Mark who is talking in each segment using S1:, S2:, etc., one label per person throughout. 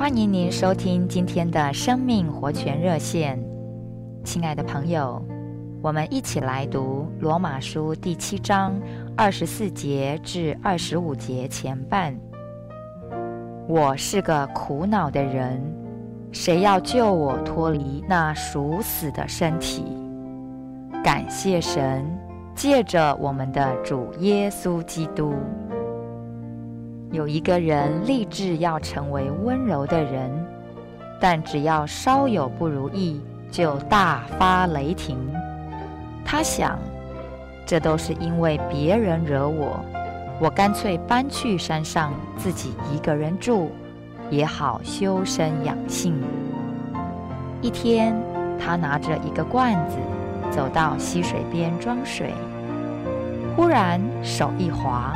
S1: 欢迎您收听今天的生命活泉热线，亲爱的朋友，我们一起来读罗马书第七章二十四节至二十五节前半。我是个苦恼的人，谁要救我脱离那属死的身体？感谢神，借着我们的主耶稣基督。有一个人立志要成为温柔的人，但只要稍有不如意，就大发雷霆。他想，这都是因为别人惹我，我干脆搬去山上自己一个人住，也好修身养性。一天，他拿着一个罐子，走到溪水边装水，忽然手一滑，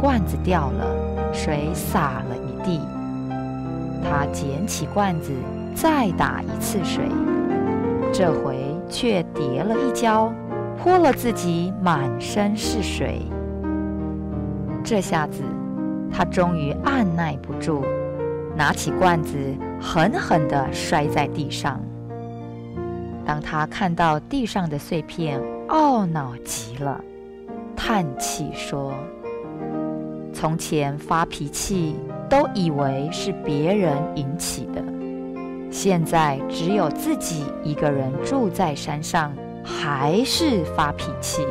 S1: 罐子掉了。水洒了一地，他捡起罐子，再打一次水，这回却跌了一跤，泼了自己满身是水。这下子，他终于按捺不住，拿起罐子，狠狠地摔在地上。当他看到地上的碎片，懊恼极了，叹气说。从前发脾气都以为是别人引起的，现在只有自己一个人住在山上，还是发脾气。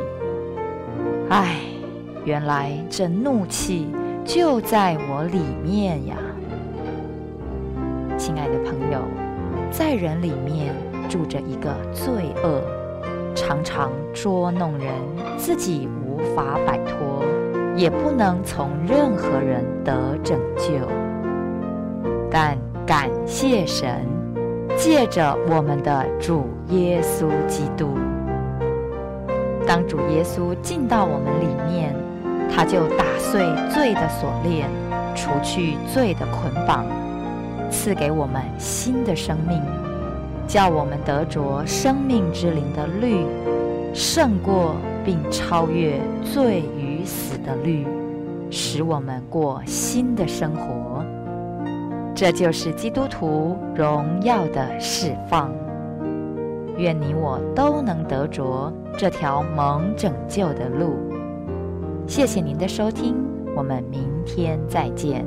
S1: 唉，原来这怒气就在我里面呀！亲爱的朋友，在人里面住着一个罪恶，常常捉弄人，自己无法摆脱。也不能从任何人得拯救，但感谢神，借着我们的主耶稣基督，当主耶稣进到我们里面，他就打碎罪的锁链，除去罪的捆绑，赐给我们新的生命，叫我们得着生命之灵的律，胜过并超越罪与死的绿，使我们过新的生活。这就是基督徒荣耀的释放。愿你我都能得着这条蒙拯救的路。谢谢您的收听，我们明天再见。